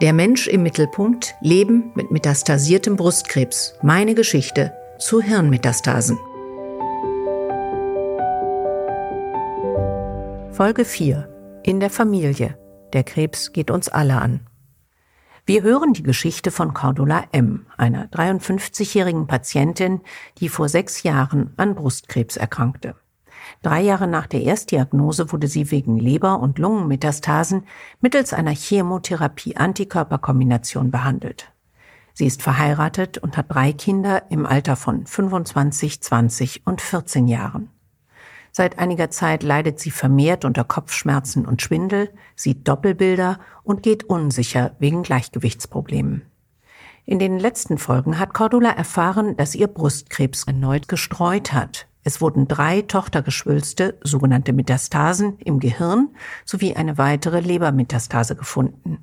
Der Mensch im Mittelpunkt, Leben mit metastasiertem Brustkrebs. Meine Geschichte zu Hirnmetastasen. Folge 4. In der Familie. Der Krebs geht uns alle an. Wir hören die Geschichte von Cordula M., einer 53-jährigen Patientin, die vor sechs Jahren an Brustkrebs erkrankte. Drei Jahre nach der Erstdiagnose wurde sie wegen Leber- und Lungenmetastasen mittels einer Chemotherapie-Antikörperkombination behandelt. Sie ist verheiratet und hat drei Kinder im Alter von 25, 20 und 14 Jahren. Seit einiger Zeit leidet sie vermehrt unter Kopfschmerzen und Schwindel, sieht Doppelbilder und geht unsicher wegen Gleichgewichtsproblemen. In den letzten Folgen hat Cordula erfahren, dass ihr Brustkrebs erneut gestreut hat. Es wurden drei Tochtergeschwülste, sogenannte Metastasen, im Gehirn sowie eine weitere Lebermetastase gefunden.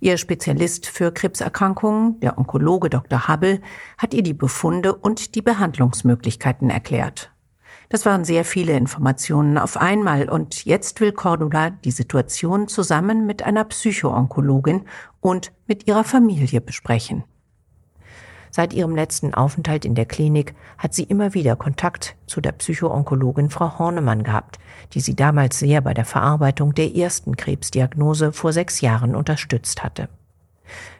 Ihr Spezialist für Krebserkrankungen, der Onkologe Dr. Hubble, hat ihr die Befunde und die Behandlungsmöglichkeiten erklärt. Das waren sehr viele Informationen auf einmal und jetzt will Cordula die Situation zusammen mit einer Psychoonkologin und mit ihrer Familie besprechen. Seit ihrem letzten Aufenthalt in der Klinik hat sie immer wieder Kontakt zu der Psychoonkologin Frau Hornemann gehabt, die sie damals sehr bei der Verarbeitung der ersten Krebsdiagnose vor sechs Jahren unterstützt hatte.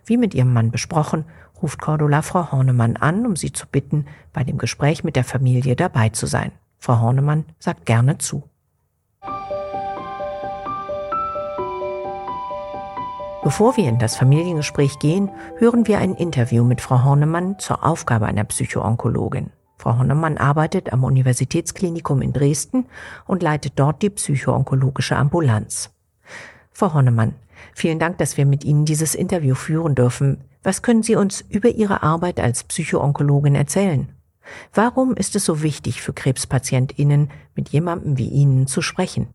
Wie mit ihrem Mann besprochen, ruft Cordula Frau Hornemann an, um sie zu bitten, bei dem Gespräch mit der Familie dabei zu sein. Frau Hornemann sagt gerne zu. Bevor wir in das Familiengespräch gehen, hören wir ein Interview mit Frau Hornemann zur Aufgabe einer Psychoonkologin. Frau Hornemann arbeitet am Universitätsklinikum in Dresden und leitet dort die psychoonkologische Ambulanz. Frau Hornemann, vielen Dank, dass wir mit Ihnen dieses Interview führen dürfen. Was können Sie uns über Ihre Arbeit als Psychoonkologin erzählen? Warum ist es so wichtig für KrebspatientInnen, mit jemandem wie Ihnen zu sprechen?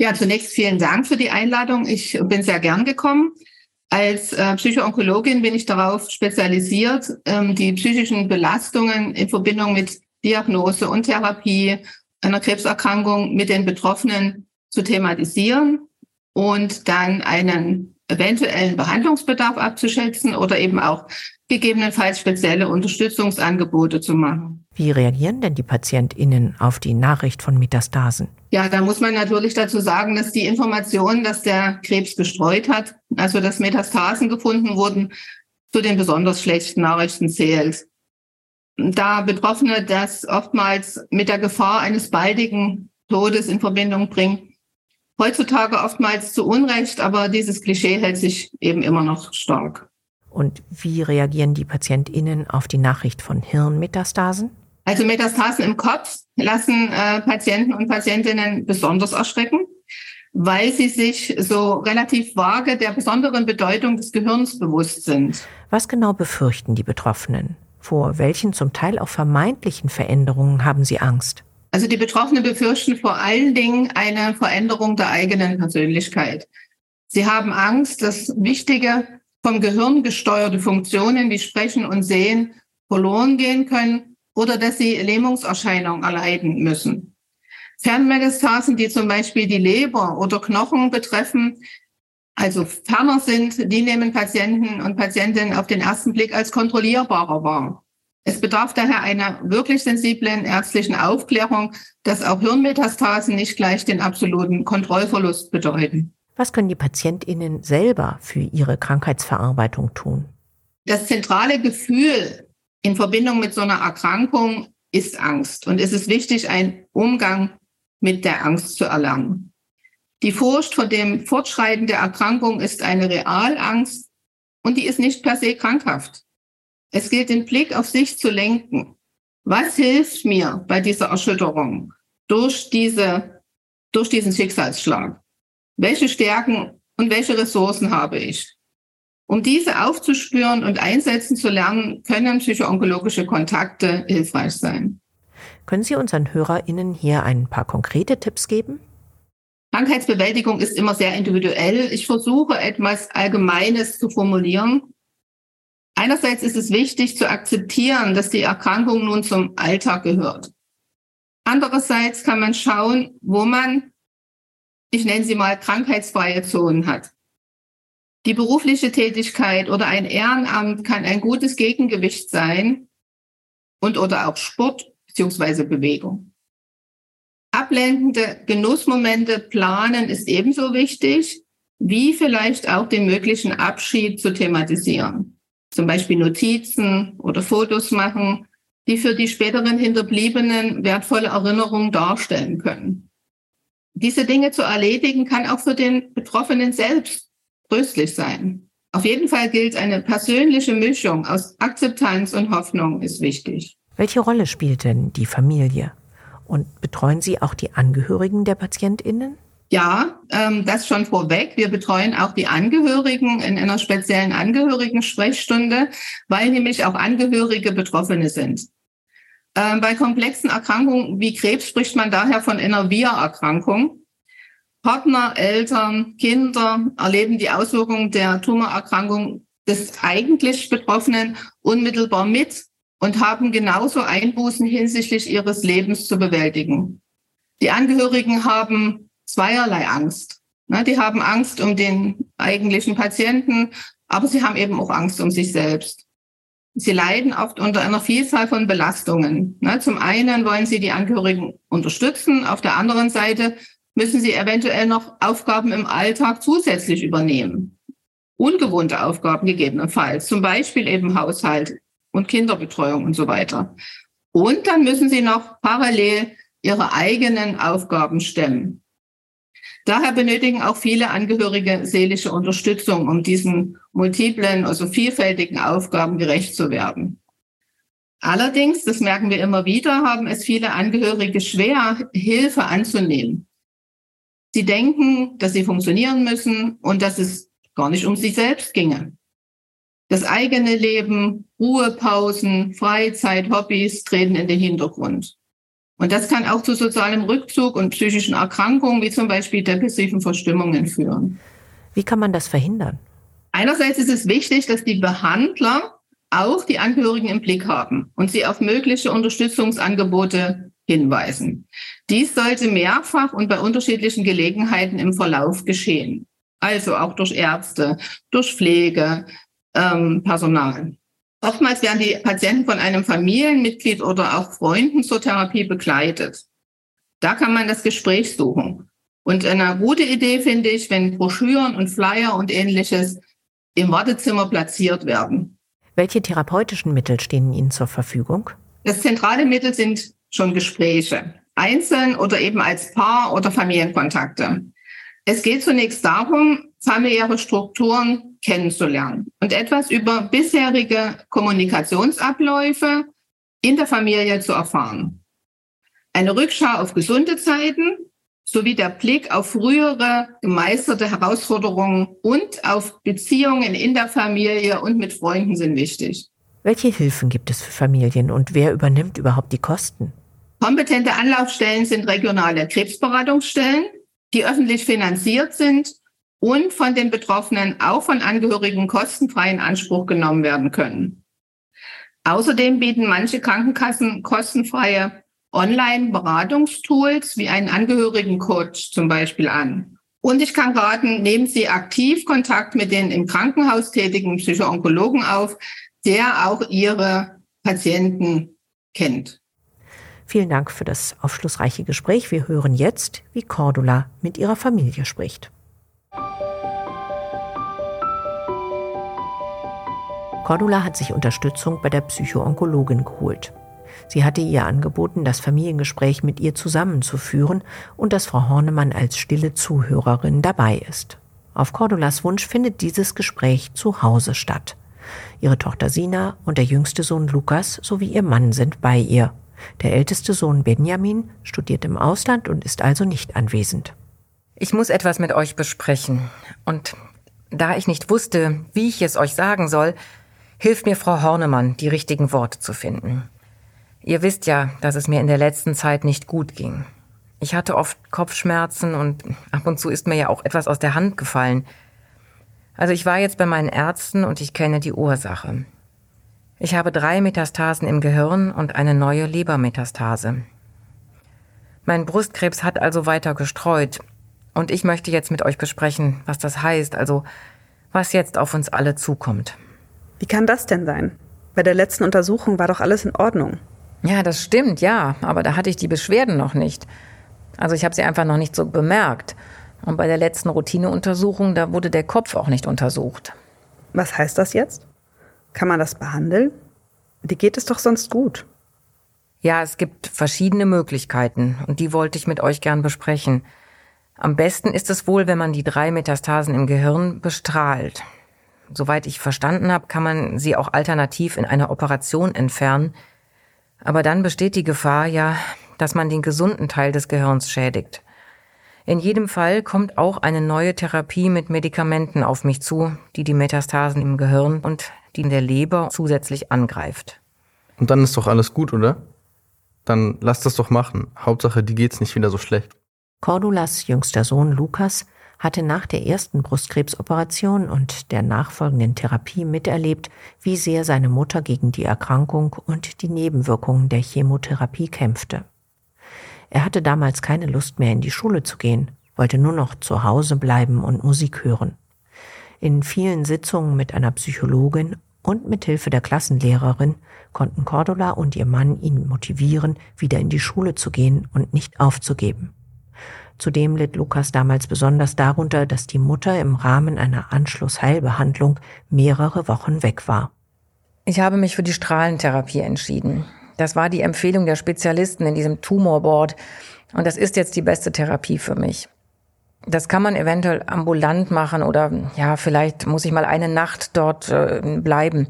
Ja, zunächst vielen Dank für die Einladung. Ich bin sehr gern gekommen. Als äh, Psychoonkologin bin ich darauf spezialisiert, ähm, die psychischen Belastungen in Verbindung mit Diagnose und Therapie einer Krebserkrankung mit den Betroffenen zu thematisieren und dann einen eventuellen Behandlungsbedarf abzuschätzen oder eben auch gegebenenfalls spezielle Unterstützungsangebote zu machen. Wie reagieren denn die PatientInnen auf die Nachricht von Metastasen? Ja, da muss man natürlich dazu sagen, dass die Information, dass der Krebs gestreut hat, also dass Metastasen gefunden wurden, zu den besonders schlechten Nachrichten zählt. Da Betroffene das oftmals mit der Gefahr eines baldigen Todes in Verbindung bringen, heutzutage oftmals zu Unrecht, aber dieses Klischee hält sich eben immer noch stark. Und wie reagieren die PatientInnen auf die Nachricht von Hirnmetastasen? Also Metastasen im Kopf lassen äh, Patienten und Patientinnen besonders erschrecken, weil sie sich so relativ vage der besonderen Bedeutung des Gehirns bewusst sind. Was genau befürchten die Betroffenen? Vor welchen zum Teil auch vermeintlichen Veränderungen haben sie Angst? Also die Betroffenen befürchten vor allen Dingen eine Veränderung der eigenen Persönlichkeit. Sie haben Angst, dass wichtige vom Gehirn gesteuerte Funktionen wie Sprechen und Sehen verloren gehen können oder dass sie Lähmungserscheinungen erleiden müssen. Fernmetastasen, die zum Beispiel die Leber oder Knochen betreffen, also ferner sind, die nehmen Patienten und Patientinnen auf den ersten Blick als kontrollierbarer wahr. Es bedarf daher einer wirklich sensiblen ärztlichen Aufklärung, dass auch Hirnmetastasen nicht gleich den absoluten Kontrollverlust bedeuten. Was können die PatientInnen selber für ihre Krankheitsverarbeitung tun? Das zentrale Gefühl in Verbindung mit so einer Erkrankung ist Angst. Und es ist wichtig, einen Umgang mit der Angst zu erlernen. Die Furcht vor dem Fortschreiten der Erkrankung ist eine Realangst und die ist nicht per se krankhaft. Es gilt, den Blick auf sich zu lenken. Was hilft mir bei dieser Erschütterung durch diese, durch diesen Schicksalsschlag? Welche Stärken und welche Ressourcen habe ich? Um diese aufzuspüren und einsetzen zu lernen, können psychoonkologische Kontakte hilfreich sein. Können Sie unseren HörerInnen hier ein paar konkrete Tipps geben? Krankheitsbewältigung ist immer sehr individuell. Ich versuche etwas Allgemeines zu formulieren. Einerseits ist es wichtig zu akzeptieren, dass die Erkrankung nun zum Alltag gehört. Andererseits kann man schauen, wo man ich nenne sie mal krankheitsfreie Zonen hat. Die berufliche Tätigkeit oder ein Ehrenamt kann ein gutes Gegengewicht sein und oder auch Sport beziehungsweise Bewegung. Ablenkende Genussmomente planen ist ebenso wichtig, wie vielleicht auch den möglichen Abschied zu thematisieren. Zum Beispiel Notizen oder Fotos machen, die für die späteren Hinterbliebenen wertvolle Erinnerungen darstellen können. Diese Dinge zu erledigen kann auch für den Betroffenen selbst tröstlich sein. Auf jeden Fall gilt eine persönliche Mischung aus Akzeptanz und Hoffnung ist wichtig. Welche Rolle spielt denn die Familie? Und betreuen Sie auch die Angehörigen der PatientInnen? Ja, ähm, das schon vorweg. Wir betreuen auch die Angehörigen in einer speziellen Angehörigen-Sprechstunde, weil nämlich auch Angehörige Betroffene sind. Ähm, bei komplexen Erkrankungen wie Krebs spricht man daher von einer Wir-Erkrankung. Partner, Eltern, Kinder erleben die Auswirkungen der Tumorerkrankung des eigentlich Betroffenen unmittelbar mit und haben genauso Einbußen hinsichtlich ihres Lebens zu bewältigen. Die Angehörigen haben zweierlei Angst. Die haben Angst um den eigentlichen Patienten, aber sie haben eben auch Angst um sich selbst. Sie leiden oft unter einer Vielzahl von Belastungen. Zum einen wollen sie die Angehörigen unterstützen, auf der anderen Seite müssen sie eventuell noch Aufgaben im Alltag zusätzlich übernehmen. Ungewohnte Aufgaben gegebenenfalls, zum Beispiel eben Haushalt und Kinderbetreuung und so weiter. Und dann müssen sie noch parallel ihre eigenen Aufgaben stemmen. Daher benötigen auch viele Angehörige seelische Unterstützung, um diesen multiplen, also vielfältigen Aufgaben gerecht zu werden. Allerdings, das merken wir immer wieder, haben es viele Angehörige schwer, Hilfe anzunehmen. Sie denken, dass sie funktionieren müssen und dass es gar nicht um sich selbst ginge. Das eigene Leben, Ruhepausen, Freizeit, Hobbys treten in den Hintergrund. Und das kann auch zu sozialem Rückzug und psychischen Erkrankungen wie zum Beispiel depressiven Verstimmungen führen. Wie kann man das verhindern? Einerseits ist es wichtig, dass die Behandler auch die Angehörigen im Blick haben und sie auf mögliche Unterstützungsangebote hinweisen. Dies sollte mehrfach und bei unterschiedlichen Gelegenheiten im Verlauf geschehen. Also auch durch Ärzte, durch Pflege, ähm, Personal. Oftmals werden die Patienten von einem Familienmitglied oder auch Freunden zur Therapie begleitet. Da kann man das Gespräch suchen. Und eine gute Idee finde ich, wenn Broschüren und Flyer und ähnliches im Wartezimmer platziert werden. Welche therapeutischen Mittel stehen Ihnen zur Verfügung? Das zentrale Mittel sind schon Gespräche, einzeln oder eben als Paar oder Familienkontakte. Es geht zunächst darum, familiäre Strukturen kennenzulernen und etwas über bisherige Kommunikationsabläufe in der Familie zu erfahren. Eine Rückschau auf gesunde Zeiten sowie der Blick auf frühere gemeisterte Herausforderungen und auf Beziehungen in der Familie und mit Freunden sind wichtig. Welche Hilfen gibt es für Familien und wer übernimmt überhaupt die Kosten? Kompetente Anlaufstellen sind regionale Krebsberatungsstellen, die öffentlich finanziert sind und von den Betroffenen auch von Angehörigen kostenfrei in Anspruch genommen werden können. Außerdem bieten manche Krankenkassen kostenfreie Online-Beratungstools wie einen Angehörigen-Coach zum Beispiel an. Und ich kann raten, nehmen Sie aktiv Kontakt mit den im Krankenhaus tätigen Psychoonkologen auf, der auch Ihre Patienten kennt. Vielen Dank für das aufschlussreiche Gespräch. Wir hören jetzt, wie Cordula mit ihrer Familie spricht. Cordula hat sich Unterstützung bei der Psychoonkologin geholt. Sie hatte ihr angeboten, das Familiengespräch mit ihr zusammenzuführen und dass Frau Hornemann als stille Zuhörerin dabei ist. Auf Cordulas Wunsch findet dieses Gespräch zu Hause statt. Ihre Tochter Sina und der jüngste Sohn Lukas sowie ihr Mann sind bei ihr. Der älteste Sohn Benjamin studiert im Ausland und ist also nicht anwesend. Ich muss etwas mit euch besprechen. Und da ich nicht wusste, wie ich es euch sagen soll, hilft mir Frau Hornemann, die richtigen Worte zu finden. Ihr wisst ja, dass es mir in der letzten Zeit nicht gut ging. Ich hatte oft Kopfschmerzen und ab und zu ist mir ja auch etwas aus der Hand gefallen. Also ich war jetzt bei meinen Ärzten und ich kenne die Ursache. Ich habe drei Metastasen im Gehirn und eine neue Lebermetastase. Mein Brustkrebs hat also weiter gestreut. Und ich möchte jetzt mit euch besprechen, was das heißt, also was jetzt auf uns alle zukommt. Wie kann das denn sein? Bei der letzten Untersuchung war doch alles in Ordnung. Ja, das stimmt, ja, aber da hatte ich die Beschwerden noch nicht. Also ich habe sie einfach noch nicht so bemerkt. Und bei der letzten Routineuntersuchung, da wurde der Kopf auch nicht untersucht. Was heißt das jetzt? Kann man das behandeln? Die geht es doch sonst gut. Ja, es gibt verschiedene Möglichkeiten und die wollte ich mit euch gern besprechen. Am besten ist es wohl, wenn man die drei Metastasen im Gehirn bestrahlt. Soweit ich verstanden habe, kann man sie auch alternativ in einer Operation entfernen. Aber dann besteht die Gefahr ja, dass man den gesunden Teil des Gehirns schädigt. In jedem Fall kommt auch eine neue Therapie mit Medikamenten auf mich zu, die die Metastasen im Gehirn und die in der Leber zusätzlich angreift. Und dann ist doch alles gut, oder? Dann lass das doch machen. Hauptsache, die geht's nicht wieder so schlecht. Cordulas jüngster Sohn Lukas hatte nach der ersten Brustkrebsoperation und der nachfolgenden Therapie miterlebt, wie sehr seine Mutter gegen die Erkrankung und die Nebenwirkungen der Chemotherapie kämpfte. Er hatte damals keine Lust mehr in die Schule zu gehen, wollte nur noch zu Hause bleiben und Musik hören. In vielen Sitzungen mit einer Psychologin und mit Hilfe der Klassenlehrerin konnten Cordula und ihr Mann ihn motivieren, wieder in die Schule zu gehen und nicht aufzugeben. Zudem litt Lukas damals besonders darunter, dass die Mutter im Rahmen einer Anschlussheilbehandlung mehrere Wochen weg war. Ich habe mich für die Strahlentherapie entschieden. Das war die Empfehlung der Spezialisten in diesem Tumorboard. Und das ist jetzt die beste Therapie für mich. Das kann man eventuell ambulant machen oder ja, vielleicht muss ich mal eine Nacht dort äh, bleiben.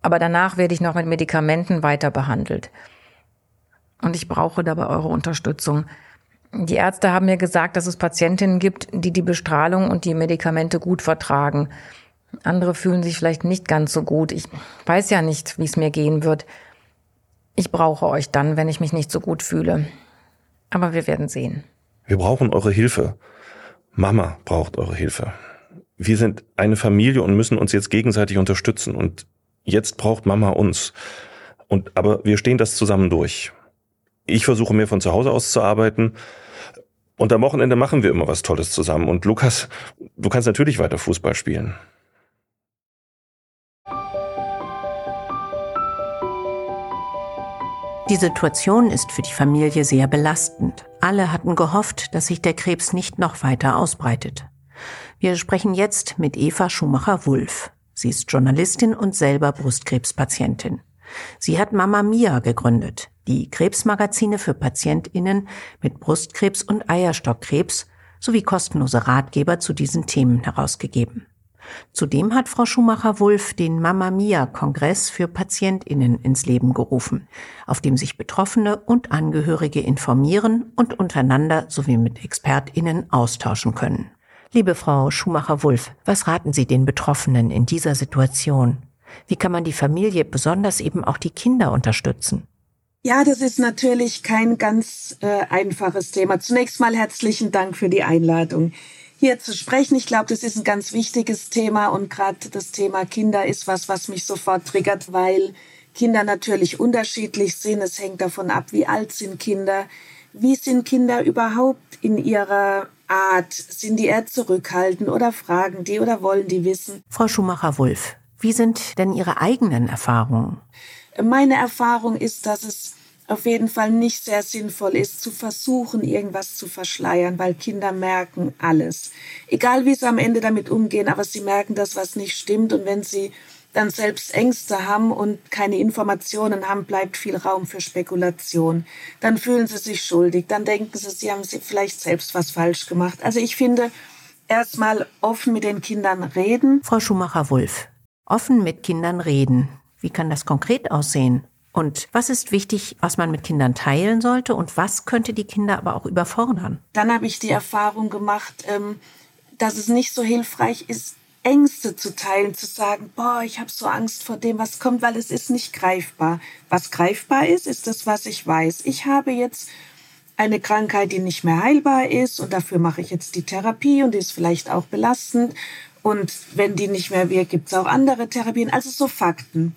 Aber danach werde ich noch mit Medikamenten weiter behandelt. Und ich brauche dabei eure Unterstützung. Die Ärzte haben mir gesagt, dass es Patientinnen gibt, die die Bestrahlung und die Medikamente gut vertragen. Andere fühlen sich vielleicht nicht ganz so gut. Ich weiß ja nicht, wie es mir gehen wird. Ich brauche euch dann, wenn ich mich nicht so gut fühle. Aber wir werden sehen. Wir brauchen eure Hilfe. Mama braucht eure Hilfe. Wir sind eine Familie und müssen uns jetzt gegenseitig unterstützen. Und jetzt braucht Mama uns. Und, aber wir stehen das zusammen durch. Ich versuche mehr von zu Hause aus zu arbeiten. Und am Wochenende machen wir immer was Tolles zusammen. Und Lukas, du kannst natürlich weiter Fußball spielen. Die Situation ist für die Familie sehr belastend. Alle hatten gehofft, dass sich der Krebs nicht noch weiter ausbreitet. Wir sprechen jetzt mit Eva Schumacher-Wulff. Sie ist Journalistin und selber Brustkrebspatientin. Sie hat Mama Mia gegründet, die Krebsmagazine für PatientInnen mit Brustkrebs und Eierstockkrebs sowie kostenlose Ratgeber zu diesen Themen herausgegeben. Zudem hat Frau Schumacher-Wulff den Mama Mia Kongress für PatientInnen ins Leben gerufen, auf dem sich Betroffene und Angehörige informieren und untereinander sowie mit ExpertInnen austauschen können. Liebe Frau Schumacher-Wulff, was raten Sie den Betroffenen in dieser Situation? Wie kann man die Familie, besonders eben auch die Kinder unterstützen? Ja, das ist natürlich kein ganz äh, einfaches Thema. Zunächst mal herzlichen Dank für die Einladung, hier zu sprechen. Ich glaube, das ist ein ganz wichtiges Thema und gerade das Thema Kinder ist was, was mich sofort triggert, weil Kinder natürlich unterschiedlich sind. Es hängt davon ab, wie alt sind Kinder, wie sind Kinder überhaupt in ihrer Art, sind die eher zurückhaltend oder fragen die oder wollen die wissen? Frau Schumacher-Wulff, wie sind denn Ihre eigenen Erfahrungen? Meine Erfahrung ist, dass es auf jeden Fall nicht sehr sinnvoll ist, zu versuchen, irgendwas zu verschleiern, weil Kinder merken alles. Egal wie sie am Ende damit umgehen, aber sie merken das, was nicht stimmt. Und wenn sie dann selbst Ängste haben und keine Informationen haben, bleibt viel Raum für Spekulation. Dann fühlen sie sich schuldig, dann denken sie, sie haben vielleicht selbst was falsch gemacht. Also ich finde, erstmal offen mit den Kindern reden. Frau Schumacher-Wulff, offen mit Kindern reden. Wie kann das konkret aussehen? Und was ist wichtig, was man mit Kindern teilen sollte und was könnte die Kinder aber auch überfordern? Dann habe ich die Erfahrung gemacht, ähm, dass es nicht so hilfreich ist, Ängste zu teilen, zu sagen, boah, ich habe so Angst vor dem, was kommt, weil es ist nicht greifbar. Was greifbar ist, ist das, was ich weiß. Ich habe jetzt eine Krankheit, die nicht mehr heilbar ist und dafür mache ich jetzt die Therapie und die ist vielleicht auch belastend und wenn die nicht mehr wirkt, gibt es auch andere Therapien. Also so Fakten.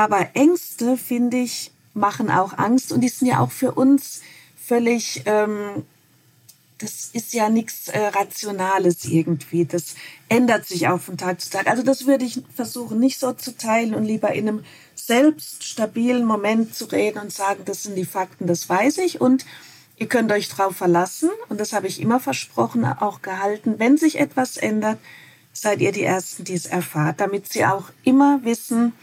Aber Ängste, finde ich, machen auch Angst und die sind ja auch für uns völlig ähm, das ist ja nichts äh, Rationales irgendwie. Das ändert sich auch von Tag zu Tag. Also das würde ich versuchen, nicht so zu teilen und lieber in einem selbst stabilen Moment zu reden und sagen, das sind die Fakten, das weiß ich und ihr könnt euch drauf verlassen und das habe ich immer versprochen, auch gehalten. Wenn sich etwas ändert, seid ihr die Ersten, die es erfahrt, damit sie auch immer wissen,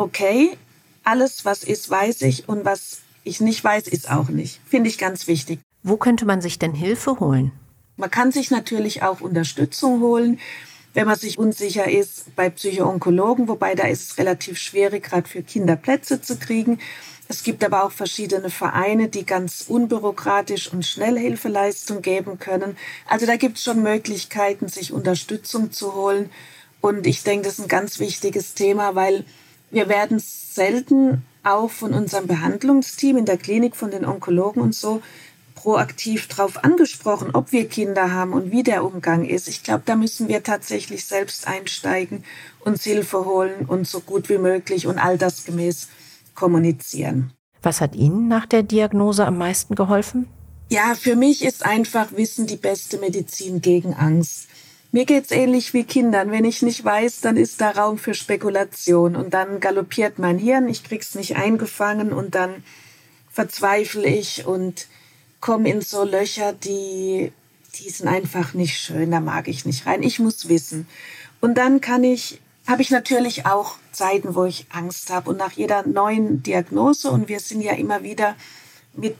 okay, alles, was ist, weiß ich und was ich nicht weiß, ist auch nicht. Finde ich ganz wichtig. Wo könnte man sich denn Hilfe holen? Man kann sich natürlich auch Unterstützung holen, wenn man sich unsicher ist bei Psychoonkologen, wobei da ist es relativ schwierig, gerade für Kinder Plätze zu kriegen. Es gibt aber auch verschiedene Vereine, die ganz unbürokratisch und schnell Hilfeleistung geben können. Also da gibt es schon Möglichkeiten, sich Unterstützung zu holen. Und ich denke, das ist ein ganz wichtiges Thema, weil wir werden selten auch von unserem Behandlungsteam in der Klinik, von den Onkologen und so, proaktiv darauf angesprochen, ob wir Kinder haben und wie der Umgang ist. Ich glaube, da müssen wir tatsächlich selbst einsteigen, uns Hilfe holen und so gut wie möglich und altersgemäß kommunizieren. Was hat Ihnen nach der Diagnose am meisten geholfen? Ja, für mich ist einfach Wissen die beste Medizin gegen Angst. Mir geht's ähnlich wie Kindern. Wenn ich nicht weiß, dann ist da Raum für Spekulation und dann galoppiert mein Hirn, ich krieg's nicht eingefangen und dann verzweifle ich und komme in so Löcher, die, die sind einfach nicht schön, da mag ich nicht rein. Ich muss wissen. Und dann kann ich, habe ich natürlich auch Zeiten, wo ich Angst habe und nach jeder neuen Diagnose und wir sind ja immer wieder mit,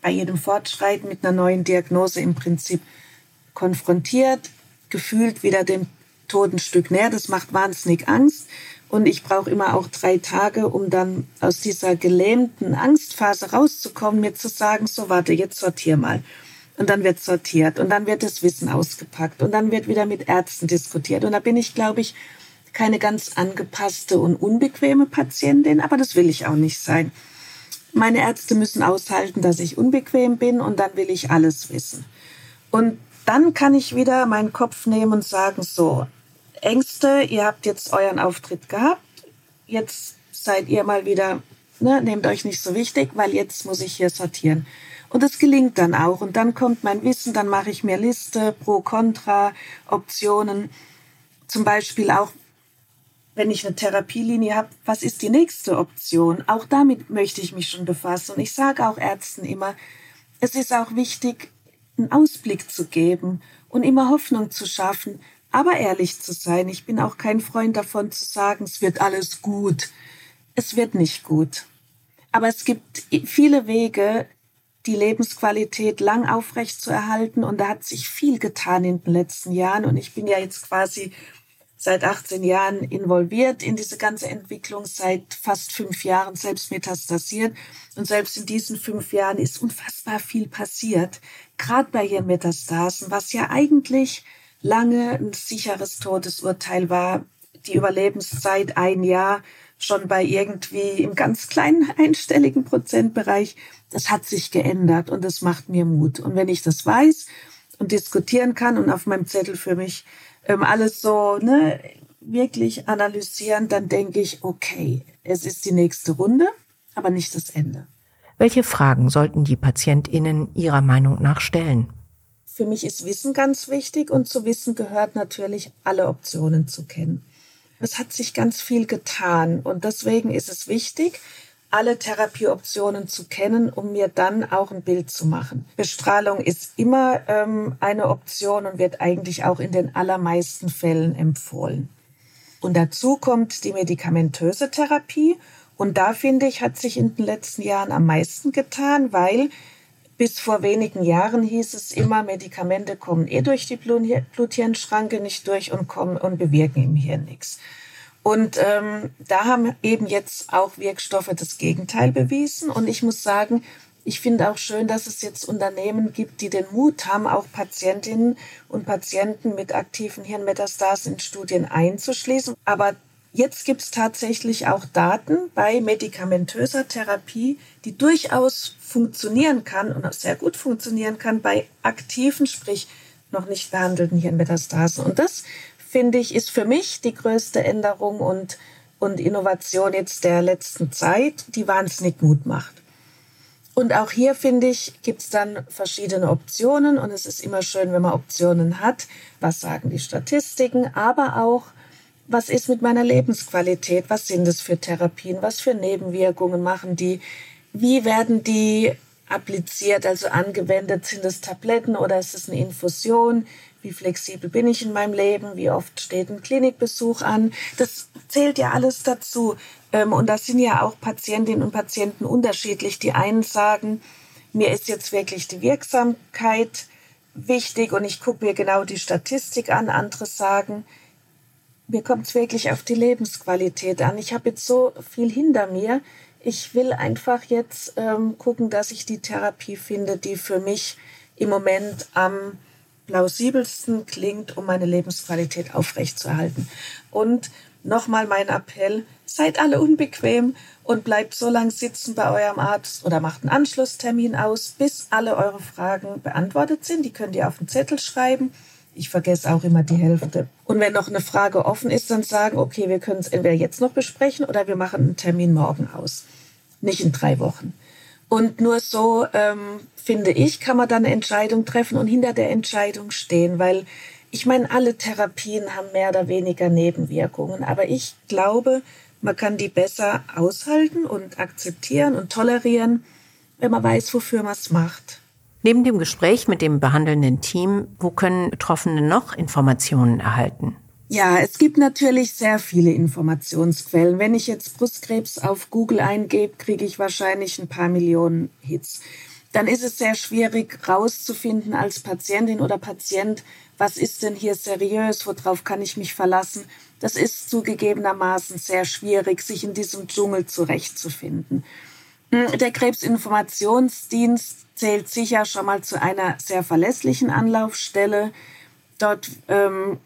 bei jedem Fortschreiten mit einer neuen Diagnose im Prinzip konfrontiert, gefühlt wieder dem toten Stück näher. Das macht wahnsinnig Angst. Und ich brauche immer auch drei Tage, um dann aus dieser gelähmten Angstphase rauszukommen, mir zu sagen, so warte, jetzt sortier mal. Und dann wird sortiert und dann wird das Wissen ausgepackt und dann wird wieder mit Ärzten diskutiert. Und da bin ich, glaube ich, keine ganz angepasste und unbequeme Patientin, aber das will ich auch nicht sein. Meine Ärzte müssen aushalten, dass ich unbequem bin und dann will ich alles wissen. Und dann kann ich wieder meinen Kopf nehmen und sagen, so, Ängste, ihr habt jetzt euren Auftritt gehabt, jetzt seid ihr mal wieder, ne, nehmt euch nicht so wichtig, weil jetzt muss ich hier sortieren. Und es gelingt dann auch. Und dann kommt mein Wissen, dann mache ich mir Liste, Pro, Contra, Optionen. Zum Beispiel auch, wenn ich eine Therapielinie habe, was ist die nächste Option? Auch damit möchte ich mich schon befassen. Und ich sage auch Ärzten immer, es ist auch wichtig, einen Ausblick zu geben und immer Hoffnung zu schaffen, aber ehrlich zu sein. Ich bin auch kein Freund davon zu sagen, es wird alles gut. Es wird nicht gut. Aber es gibt viele Wege, die Lebensqualität lang aufrecht zu erhalten. Und da hat sich viel getan in den letzten Jahren. Und ich bin ja jetzt quasi seit 18 Jahren involviert in diese ganze Entwicklung, seit fast fünf Jahren selbst metastasiert. Und selbst in diesen fünf Jahren ist unfassbar viel passiert. Gerade bei ihren Metastasen, was ja eigentlich lange ein sicheres Todesurteil war. Die Überlebenszeit ein Jahr schon bei irgendwie im ganz kleinen einstelligen Prozentbereich. Das hat sich geändert und das macht mir Mut. Und wenn ich das weiß und diskutieren kann und auf meinem Zettel für mich ähm, alles so ne, wirklich analysieren, dann denke ich, okay, es ist die nächste Runde, aber nicht das Ende. Welche Fragen sollten die PatientInnen Ihrer Meinung nach stellen? Für mich ist Wissen ganz wichtig und zu Wissen gehört natürlich, alle Optionen zu kennen. Es hat sich ganz viel getan und deswegen ist es wichtig, alle Therapieoptionen zu kennen, um mir dann auch ein Bild zu machen. Bestrahlung ist immer ähm, eine Option und wird eigentlich auch in den allermeisten Fällen empfohlen. Und dazu kommt die medikamentöse Therapie. Und da finde ich, hat sich in den letzten Jahren am meisten getan, weil bis vor wenigen Jahren hieß es immer, Medikamente kommen eh durch die Bluthirnschranke nicht durch und kommen und bewirken im Hirn nichts. Und ähm, da haben eben jetzt auch Wirkstoffe das Gegenteil bewiesen. Und ich muss sagen, ich finde auch schön, dass es jetzt Unternehmen gibt, die den Mut haben, auch Patientinnen und Patienten mit aktiven Hirnmetastasen in Studien einzuschließen. Aber Jetzt gibt es tatsächlich auch Daten bei medikamentöser Therapie, die durchaus funktionieren kann und auch sehr gut funktionieren kann bei aktiven, sprich noch nicht behandelten Hirnmetastasen. Und das, finde ich, ist für mich die größte Änderung und, und Innovation jetzt der letzten Zeit, die wahnsinnig Mut macht. Und auch hier, finde ich, gibt es dann verschiedene Optionen und es ist immer schön, wenn man Optionen hat. Was sagen die Statistiken, aber auch, was ist mit meiner Lebensqualität? Was sind es für Therapien? Was für Nebenwirkungen machen die? Wie werden die appliziert, also angewendet? Sind es Tabletten oder ist es eine Infusion? Wie flexibel bin ich in meinem Leben? Wie oft steht ein Klinikbesuch an? Das zählt ja alles dazu. Ähm, und das sind ja auch Patientinnen und Patienten unterschiedlich. Die einen sagen, mir ist jetzt wirklich die Wirksamkeit wichtig und ich gucke mir genau die Statistik an. Andere sagen, mir kommt es wirklich auf die Lebensqualität an. Ich habe jetzt so viel hinter mir. Ich will einfach jetzt ähm, gucken, dass ich die Therapie finde, die für mich im Moment am plausibelsten klingt, um meine Lebensqualität aufrechtzuerhalten. Und nochmal mein Appell, seid alle unbequem und bleibt so lange sitzen bei eurem Arzt oder macht einen Anschlusstermin aus, bis alle eure Fragen beantwortet sind. Die könnt ihr auf den Zettel schreiben. Ich vergesse auch immer die Hälfte. Und wenn noch eine Frage offen ist, dann sagen, okay, wir können es entweder jetzt noch besprechen oder wir machen einen Termin morgen aus. Nicht in drei Wochen. Und nur so, ähm, finde ich, kann man dann eine Entscheidung treffen und hinter der Entscheidung stehen, weil ich meine, alle Therapien haben mehr oder weniger Nebenwirkungen, aber ich glaube, man kann die besser aushalten und akzeptieren und tolerieren, wenn man weiß, wofür man es macht. Neben dem Gespräch mit dem behandelnden Team, wo können Betroffene noch Informationen erhalten? Ja, es gibt natürlich sehr viele Informationsquellen. Wenn ich jetzt Brustkrebs auf Google eingebe, kriege ich wahrscheinlich ein paar Millionen Hits. Dann ist es sehr schwierig rauszufinden als Patientin oder Patient, was ist denn hier seriös, worauf kann ich mich verlassen. Das ist zugegebenermaßen sehr schwierig, sich in diesem Dschungel zurechtzufinden. Hm, der Krebsinformationsdienst zählt sicher schon mal zu einer sehr verlässlichen Anlaufstelle. Dort ähm,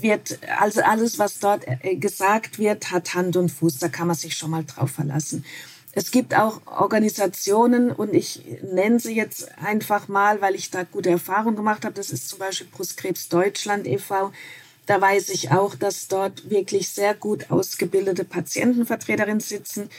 wird, also alles, was dort äh, gesagt wird, hat Hand und Fuß. Da kann man sich schon mal drauf verlassen. Es gibt auch Organisationen und ich nenne sie jetzt einfach mal, weil ich da gute Erfahrungen gemacht habe. Das ist zum Beispiel Brustkrebs Deutschland e.V. Da weiß ich auch, dass dort wirklich sehr gut ausgebildete Patientenvertreterinnen sitzen,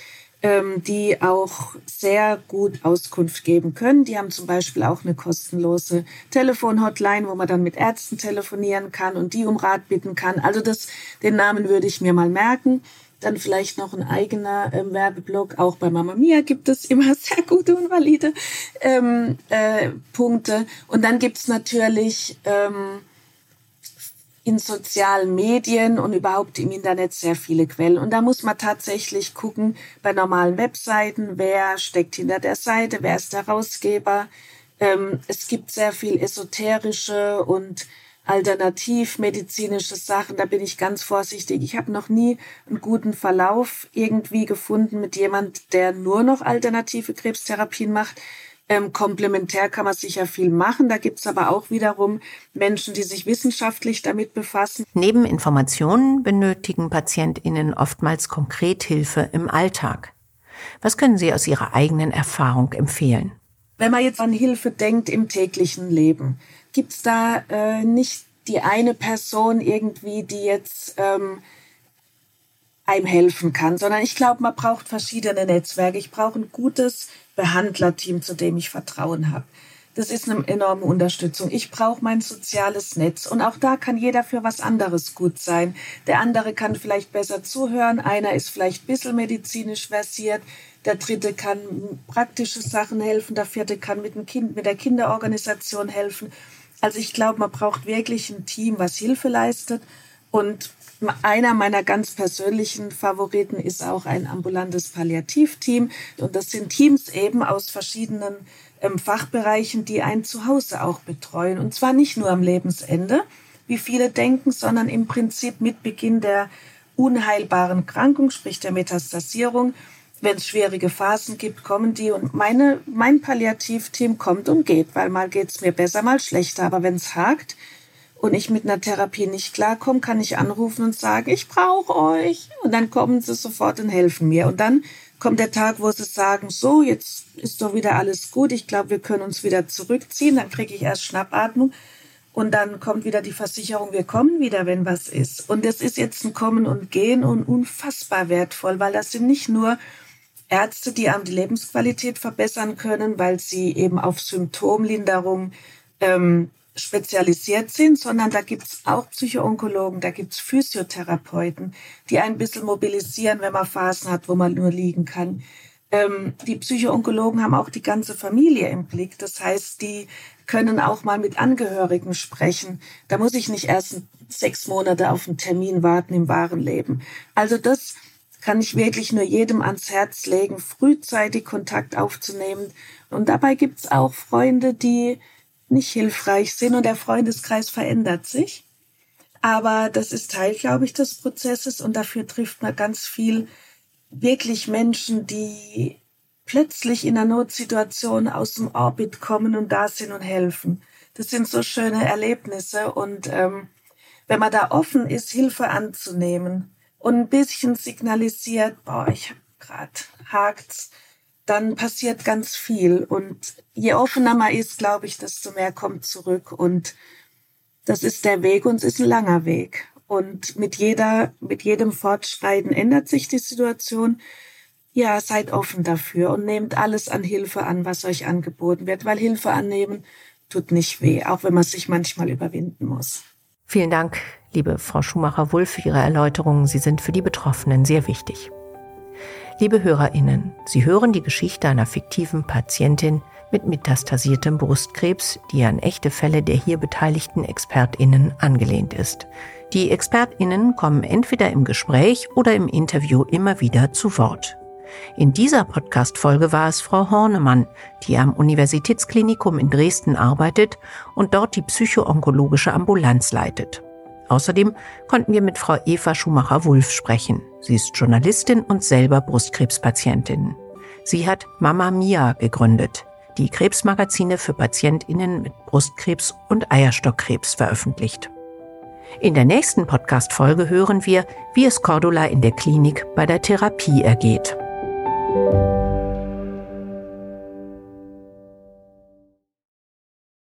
ähm, die auch sehr gut Auskunft geben können. Die haben zum Beispiel auch eine kostenlose Telefonhotline, wo man dann mit Ärzten telefonieren kann und die um Rat bitten kann. Also das, den Namen würde ich mir mal merken. Dann vielleicht noch ein eigener ähm, Werbeblock. Auch bei Mama Mia gibt es immer sehr gute und valide ähm, äh, Punkte. Und dann gibt's natürlich ähm, in sozialen Medien und überhaupt im Internet sehr viele Quellen. Und da muss man tatsächlich gucken bei normalen Webseiten, wer steckt hinter der Seite, wer ist der Herausgeber. Ähm, es gibt sehr viel esoterische und alternativmedizinische Sachen. Da bin ich ganz vorsichtig. Ich habe noch nie einen guten Verlauf irgendwie gefunden mit jemand, der nur noch alternative Krebstherapien macht. Ähm, komplementär kann man sicher viel machen. Da gibt es aber auch wiederum Menschen, die sich wissenschaftlich damit befassen. Neben Informationen benötigen PatientInnen oftmals konkret Hilfe im Alltag. Was können Sie aus Ihrer eigenen Erfahrung empfehlen? Wenn man jetzt an Hilfe denkt im täglichen Leben, gibt es da äh, nicht die eine Person irgendwie, die jetzt ähm, einem helfen kann, sondern ich glaube, man braucht verschiedene Netzwerke. Ich brauche ein gutes Behandlerteam, zu dem ich Vertrauen habe. Das ist eine enorme Unterstützung. Ich brauche mein soziales Netz. Und auch da kann jeder für was anderes gut sein. Der andere kann vielleicht besser zuhören. Einer ist vielleicht ein bisschen medizinisch versiert. Der dritte kann praktische Sachen helfen. Der vierte kann mit, dem kind, mit der Kinderorganisation helfen. Also ich glaube, man braucht wirklich ein Team, was Hilfe leistet. Und einer meiner ganz persönlichen Favoriten ist auch ein ambulantes Palliativteam. Und das sind Teams eben aus verschiedenen ähm, Fachbereichen, die ein Zuhause auch betreuen. Und zwar nicht nur am Lebensende, wie viele denken, sondern im Prinzip mit Beginn der unheilbaren Krankung, sprich der Metastasierung. Wenn es schwierige Phasen gibt, kommen die und meine, mein Palliativteam kommt und geht, weil mal geht es mir besser, mal schlechter. Aber wenn es hakt, und ich mit einer Therapie nicht klarkomme, kann ich anrufen und sagen, ich brauche euch. Und dann kommen sie sofort und helfen mir. Und dann kommt der Tag, wo sie sagen, so, jetzt ist doch wieder alles gut. Ich glaube, wir können uns wieder zurückziehen. Dann kriege ich erst Schnappatmung. Und dann kommt wieder die Versicherung, wir kommen wieder, wenn was ist. Und das ist jetzt ein Kommen und Gehen und unfassbar wertvoll, weil das sind nicht nur Ärzte, die einem die Lebensqualität verbessern können, weil sie eben auf Symptomlinderung ähm, spezialisiert sind, sondern da gibt's auch Psychoonkologen, da gibt's Physiotherapeuten, die ein bisschen mobilisieren, wenn man Phasen hat, wo man nur liegen kann. Ähm, die Psychoonkologen haben auch die ganze Familie im Blick. Das heißt, die können auch mal mit Angehörigen sprechen. Da muss ich nicht erst sechs Monate auf einen Termin warten im wahren Leben. Also das kann ich wirklich nur jedem ans Herz legen, frühzeitig Kontakt aufzunehmen. Und dabei gibt's auch Freunde, die nicht hilfreich sind und der Freundeskreis verändert sich. Aber das ist Teil, glaube ich, des Prozesses und dafür trifft man ganz viel wirklich Menschen, die plötzlich in einer Notsituation aus dem Orbit kommen und da sind und helfen. Das sind so schöne Erlebnisse und ähm, wenn man da offen ist, Hilfe anzunehmen und ein bisschen signalisiert, boah, ich habe gerade hakt's, dann passiert ganz viel. Und je offener man ist, glaube ich, desto mehr kommt zurück. Und das ist der Weg und es ist ein langer Weg. Und mit jeder, mit jedem Fortschreiten ändert sich die Situation. Ja, seid offen dafür und nehmt alles an Hilfe an, was euch angeboten wird, weil Hilfe annehmen tut nicht weh, auch wenn man sich manchmal überwinden muss. Vielen Dank, liebe Frau Schumacher-Wulff, für Ihre Erläuterungen. Sie sind für die Betroffenen sehr wichtig. Liebe Hörerinnen, Sie hören die Geschichte einer fiktiven Patientin mit metastasiertem Brustkrebs, die an echte Fälle der hier beteiligten Expertinnen angelehnt ist. Die Expertinnen kommen entweder im Gespräch oder im Interview immer wieder zu Wort. In dieser Podcast-Folge war es Frau Hornemann, die am Universitätsklinikum in Dresden arbeitet und dort die psychoonkologische Ambulanz leitet. Außerdem konnten wir mit Frau Eva Schumacher-Wulff sprechen. Sie ist Journalistin und selber Brustkrebspatientin. Sie hat Mama Mia gegründet, die Krebsmagazine für PatientInnen mit Brustkrebs und Eierstockkrebs veröffentlicht. In der nächsten Podcast-Folge hören wir, wie es Cordula in der Klinik bei der Therapie ergeht.